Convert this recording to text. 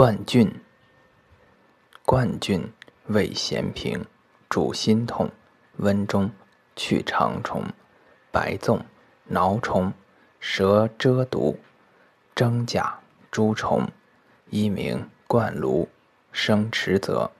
冠菌，冠菌味咸平，主心痛、温中、去肠虫、白粽、挠虫、蛇蛰毒、蒸甲、猪虫，一名冠炉，生池泽。